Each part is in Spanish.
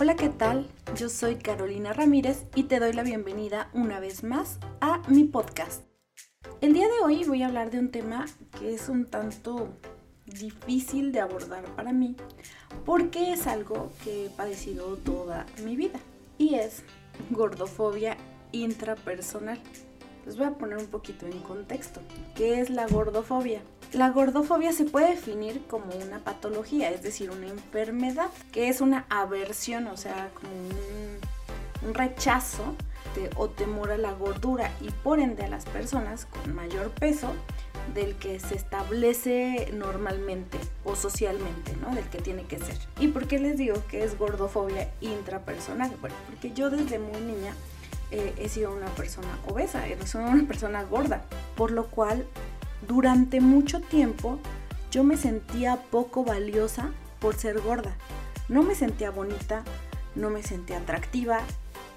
Hola, ¿qué tal? Yo soy Carolina Ramírez y te doy la bienvenida una vez más a mi podcast. El día de hoy voy a hablar de un tema que es un tanto difícil de abordar para mí porque es algo que he padecido toda mi vida y es gordofobia intrapersonal. Les voy a poner un poquito en contexto. ¿Qué es la gordofobia? La gordofobia se puede definir como una patología, es decir, una enfermedad, que es una aversión, o sea, como un, rechazo o temor a la gordura y por ende a las personas con mayor peso del que se establece normalmente o socialmente, ¿no? Del que tiene que ser. ¿Y por qué les digo que es gordofobia intrapersonal? Bueno, porque yo desde muy niña eh, he sido una persona obesa, he sido una persona gorda, por lo cual durante mucho tiempo yo me sentía poco valiosa por ser gorda. No me sentía bonita, no me sentía atractiva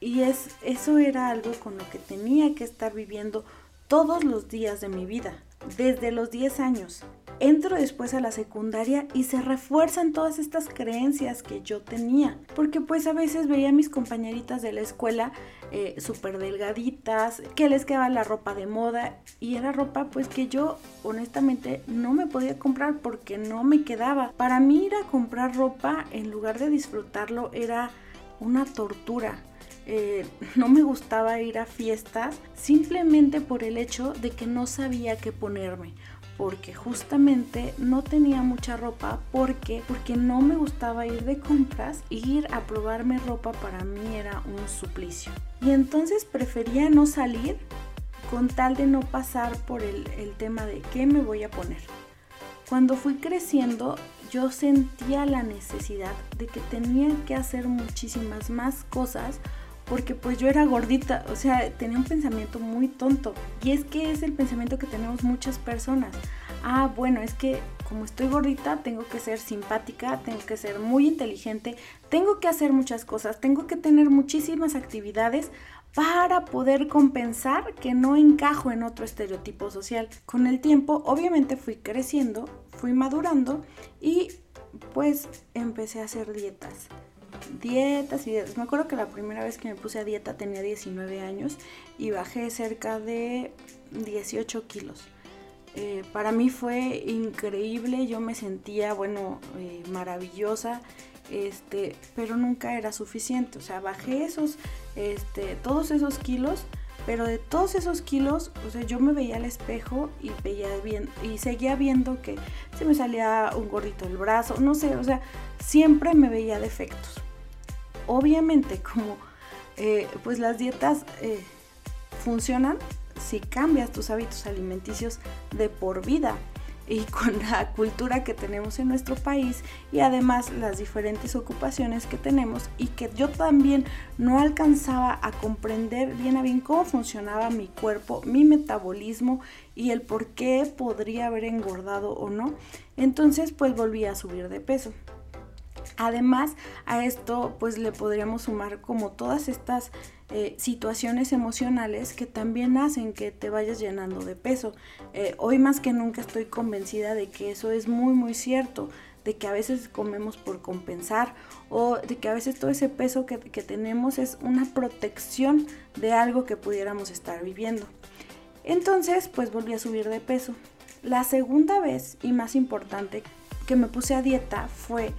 y es, eso era algo con lo que tenía que estar viviendo todos los días de mi vida, desde los 10 años. Entro después a la secundaria y se refuerzan todas estas creencias que yo tenía, porque pues a veces veía a mis compañeritas de la escuela eh, súper delgaditas, que les quedaba la ropa de moda y era ropa pues que yo honestamente no me podía comprar porque no me quedaba. Para mí ir a comprar ropa en lugar de disfrutarlo era una tortura. Eh, no me gustaba ir a fiestas simplemente por el hecho de que no sabía qué ponerme porque justamente no tenía mucha ropa porque porque no me gustaba ir de compras ir a probarme ropa para mí era un suplicio. Y entonces prefería no salir con tal de no pasar por el, el tema de qué me voy a poner. Cuando fui creciendo yo sentía la necesidad de que tenía que hacer muchísimas más cosas porque pues yo era gordita, o sea, tenía un pensamiento muy tonto. Y es que es el pensamiento que tenemos muchas personas. Ah, bueno, es que como estoy gordita, tengo que ser simpática, tengo que ser muy inteligente, tengo que hacer muchas cosas, tengo que tener muchísimas actividades para poder compensar que no encajo en otro estereotipo social. Con el tiempo, obviamente fui creciendo, fui madurando y pues empecé a hacer dietas dietas y dietas. Me acuerdo que la primera vez que me puse a dieta tenía 19 años y bajé cerca de 18 kilos. Eh, para mí fue increíble, yo me sentía, bueno, eh, maravillosa, este, pero nunca era suficiente. O sea, bajé esos, este, todos esos kilos, pero de todos esos kilos, o sea, yo me veía al espejo y veía bien, y seguía viendo que se me salía un gordito del brazo, no sé, o sea, siempre me veía defectos obviamente como eh, pues las dietas eh, funcionan si cambias tus hábitos alimenticios de por vida y con la cultura que tenemos en nuestro país y además las diferentes ocupaciones que tenemos y que yo también no alcanzaba a comprender bien a bien cómo funcionaba mi cuerpo, mi metabolismo y el por qué podría haber engordado o no. Entonces pues volví a subir de peso. Además, a esto pues le podríamos sumar como todas estas eh, situaciones emocionales que también hacen que te vayas llenando de peso. Eh, hoy más que nunca estoy convencida de que eso es muy muy cierto, de que a veces comemos por compensar o de que a veces todo ese peso que, que tenemos es una protección de algo que pudiéramos estar viviendo. Entonces pues volví a subir de peso. La segunda vez y más importante que me puse a dieta fue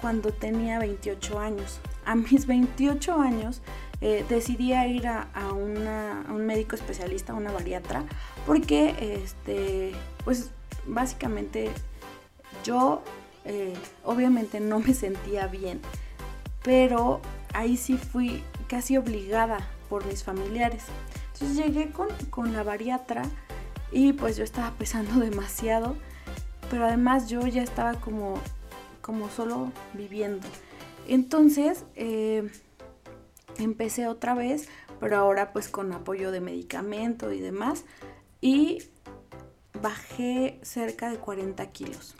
cuando tenía 28 años. A mis 28 años eh, decidí ir a, un médico especialista, a una bariatra, porque este, pues básicamente yo eh, obviamente no me sentía bien, pero ahí sí fui casi obligada por mis familiares. Entonces llegué con, con la bariatra y pues yo estaba pesando demasiado, pero además yo ya estaba como como solo viviendo. Entonces eh, empecé otra vez, pero ahora pues con apoyo de medicamento y demás. Y bajé cerca de 40 kilos.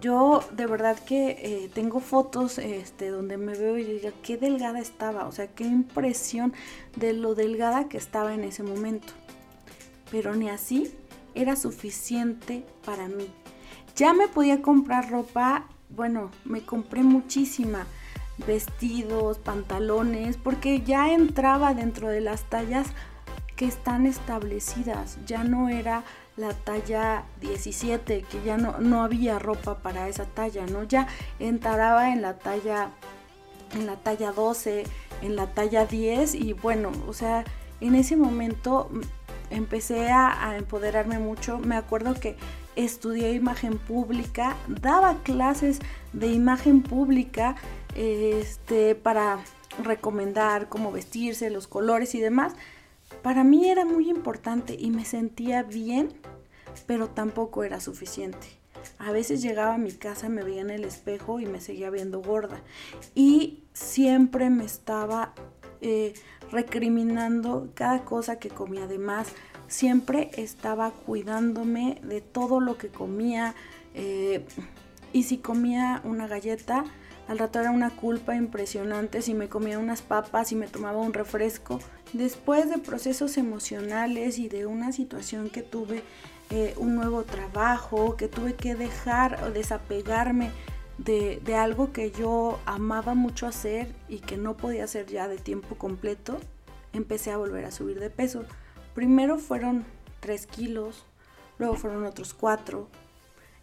Yo de verdad que eh, tengo fotos este, donde me veo y digo, qué delgada estaba, o sea, qué impresión de lo delgada que estaba en ese momento. Pero ni así era suficiente para mí. Ya me podía comprar ropa, bueno, me compré muchísima. vestidos, pantalones, porque ya entraba dentro de las tallas que están establecidas, ya no era la talla 17, que ya no, no había ropa para esa talla, ¿no? Ya entraba en la talla en la talla 12, en la talla 10 y bueno, o sea, en ese momento empecé a, empoderarme mucho. Me acuerdo que estudié imagen pública, daba clases de imagen pública este, para recomendar cómo vestirse, los colores y demás. Para mí era muy importante y me sentía bien, pero tampoco era suficiente. A veces llegaba a mi casa, me veía en el espejo y me seguía viendo gorda. Y siempre me estaba eh, recriminando cada cosa que comía. Además, siempre estaba cuidándome de todo lo que comía. Eh, y si comía una galleta, al rato era una culpa impresionante. Si me comía unas papas y me tomaba un refresco. Después de procesos emocionales y de una situación que tuve, eh, un nuevo trabajo, que tuve que dejar o desapegarme de, algo que yo amaba mucho hacer y que no podía hacer ya de tiempo completo, empecé a volver a subir de peso. Primero fueron 3 kilos, luego fueron otros 4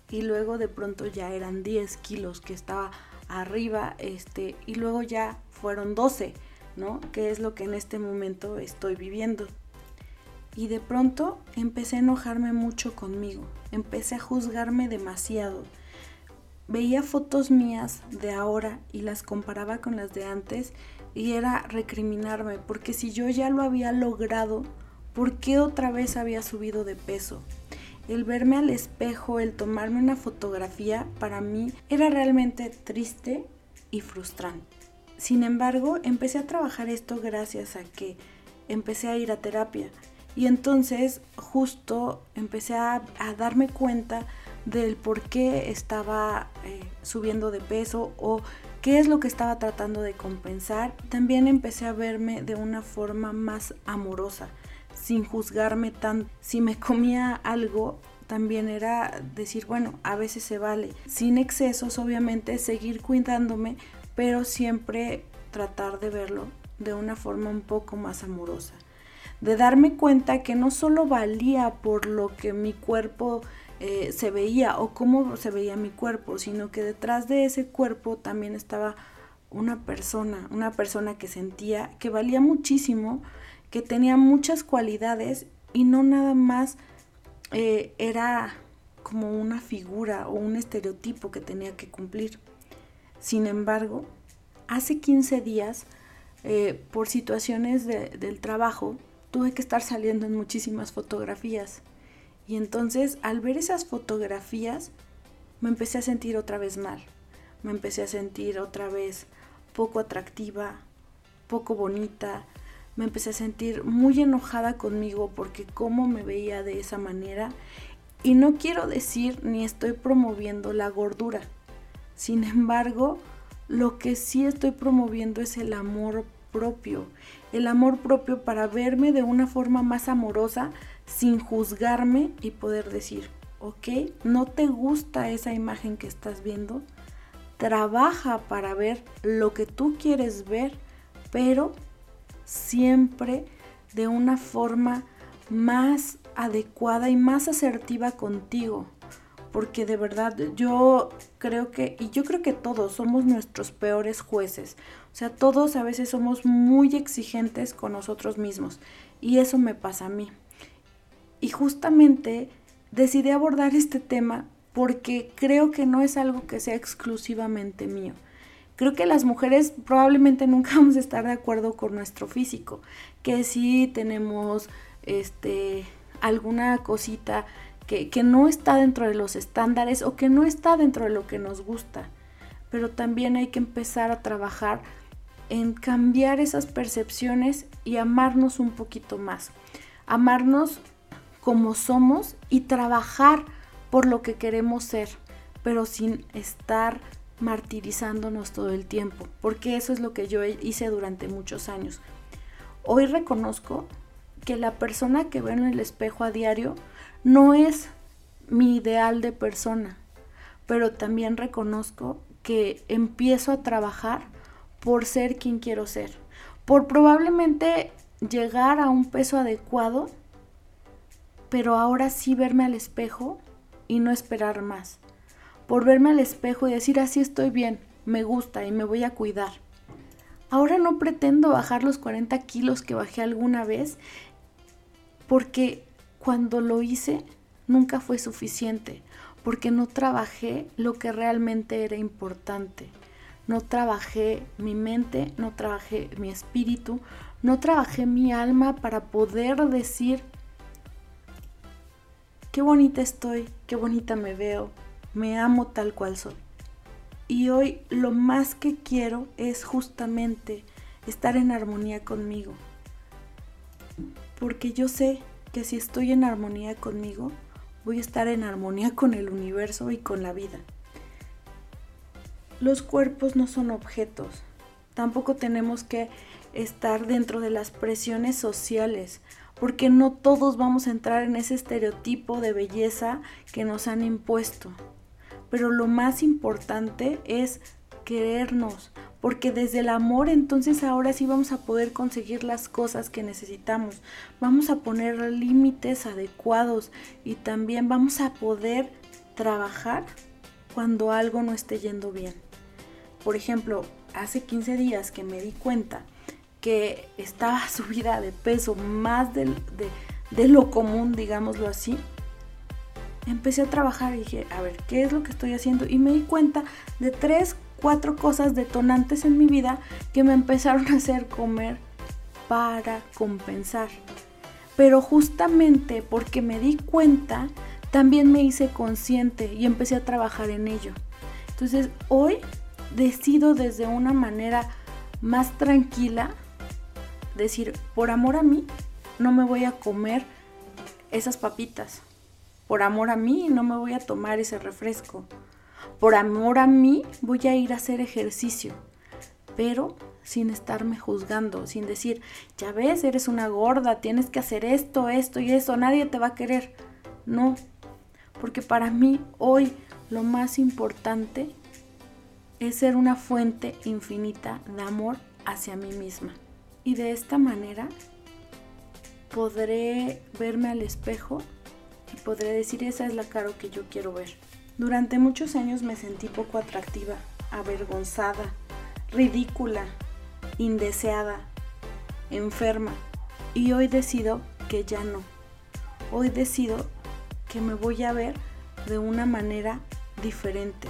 y luego de pronto ya eran 10 kilos que estaba arriba este, y luego ya fueron 12, ¿no? Que es lo que en este momento estoy viviendo. Y de pronto empecé a enojarme mucho conmigo, empecé a juzgarme demasiado veía fotos mías de ahora y las comparaba con las de antes y era recriminarme, porque si yo ya lo había logrado, ¿por qué otra vez había subido de peso? El verme al espejo, el tomarme una fotografía, para mí era realmente triste y frustrante. Sin embargo, empecé a trabajar esto gracias a que empecé a ir a terapia. Y entonces justo empecé a, darme cuenta del por qué estaba eh, subiendo de peso o qué es lo que estaba tratando de compensar, también empecé a verme de una forma más amorosa, sin juzgarme tan. Si me comía algo, también era decir, bueno, a veces se vale, sin excesos, obviamente, seguir cuidándome, pero siempre tratar de verlo de una forma un poco más amorosa. De darme cuenta que no solo valía por lo que mi cuerpo eh, se veía o cómo se veía mi cuerpo, sino que detrás de ese cuerpo también estaba una persona, una persona que sentía que valía muchísimo, que tenía muchas cualidades y no nada más eh, era como una figura o un estereotipo que tenía que cumplir. Sin embargo, hace 15 días, eh, por situaciones del trabajo, tuve que estar saliendo en muchísimas fotografías y entonces al ver esas fotografías me empecé a sentir otra vez mal. Me empecé a sentir otra vez poco atractiva, poco bonita. Me empecé a sentir muy enojada conmigo porque cómo me veía de esa manera. Y no quiero decir ni estoy promoviendo la gordura. Sin embargo, lo que sí estoy promoviendo es el amor propio. El amor propio para verme de una forma más amorosa sin juzgarme y poder decir, ok, no te gusta esa imagen que estás viendo, trabaja para ver lo que tú quieres ver, pero siempre de una forma más adecuada y más asertiva contigo. Porque de verdad yo creo que, y yo creo que todos somos nuestros peores jueces. O sea, todos a veces somos muy exigentes con nosotros mismos. Y eso me pasa a mí. Y justamente decidí abordar este tema porque creo que no es algo que sea exclusivamente mío. Creo que las mujeres probablemente nunca vamos a estar de acuerdo con nuestro físico, que si tenemos este, alguna cosita que, que no está dentro de los estándares o que no está dentro de lo que nos gusta. Pero también hay que empezar a trabajar en cambiar esas percepciones y amarnos un poquito más. Amarnos como somos y trabajar por lo que queremos ser, pero sin estar martirizándonos todo el tiempo, porque eso es lo que yo hice durante muchos años. Hoy reconozco que la persona que veo en el espejo a diario no es mi ideal de persona, pero también reconozco que empiezo a trabajar por ser quien quiero ser, por probablemente llegar a un peso adecuado, pero ahora sí verme al espejo y no esperar más, por verme al espejo y decir así estoy bien, me gusta y me voy a cuidar. Ahora no pretendo bajar los 40 kilos que bajé alguna vez porque cuando lo hice nunca fue suficiente, porque no trabajé lo que realmente era importante. No trabajé mi mente, no trabajé mi espíritu, no trabajé mi alma para poder decir qué bonita estoy, qué bonita me veo, me amo tal cual soy. Y hoy lo más que quiero es justamente estar en armonía conmigo. Porque yo sé que si estoy en armonía conmigo, voy a estar en armonía con el universo y con la vida. Los cuerpos no son objetos. Tampoco tenemos que estar dentro de las presiones sociales, porque no todos vamos a entrar en ese estereotipo de belleza que nos han impuesto pero lo más importante es querernos, porque desde el amor entonces ahora sí vamos a poder conseguir las cosas que necesitamos, vamos a poner límites adecuados y también vamos a poder trabajar cuando algo no esté yendo bien. Por ejemplo, hace 15 días que me di cuenta que estaba subida de peso más de, de lo común, digámoslo así, empecé a trabajar y dije, a ver, ¿qué es lo que estoy haciendo? Y me di cuenta de tres, cuatro cosas detonantes en mi vida que me empezaron a hacer comer para compensar. Pero justamente porque me di cuenta, también me hice consciente y empecé a trabajar en ello. Entonces hoy decido desde una manera más tranquila decir, por amor a mí, no me voy a comer esas papitas por amor a mí no me voy a tomar ese refresco. Por amor a mí voy a ir a hacer ejercicio. Pero sin estarme juzgando, sin decir, ya ves, eres una gorda, tienes que hacer esto, esto y eso, nadie te va a querer. No, porque para mí hoy lo más importante es ser una fuente infinita de amor hacia mí misma. Y de esta manera podré verme al espejo y podré decir esa es la cara que yo quiero ver. Durante muchos años me sentí poco atractiva, avergonzada, ridícula, indeseada, enferma y hoy decido que ya no. Hoy decido que me voy a ver de una manera diferente,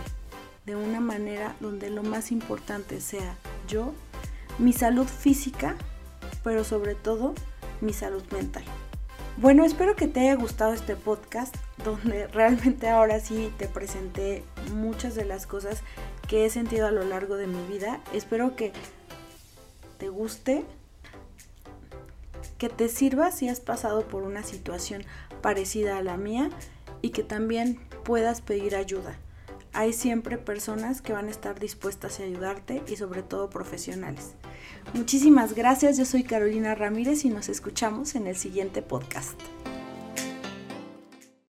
de una manera donde lo más importante sea yo, mi salud física, pero sobre todo mi salud mental. Bueno, espero que te haya gustado este podcast donde realmente ahora sí te presenté muchas de las cosas que he sentido a lo largo de mi vida. Espero que te guste, que te sirva si has pasado por una situación parecida a la mía y que también puedas pedir ayuda. Hay siempre personas que van a estar dispuestas a ayudarte y sobre todo profesionales. Muchísimas gracias, yo soy Carolina Ramírez y nos escuchamos en el siguiente podcast.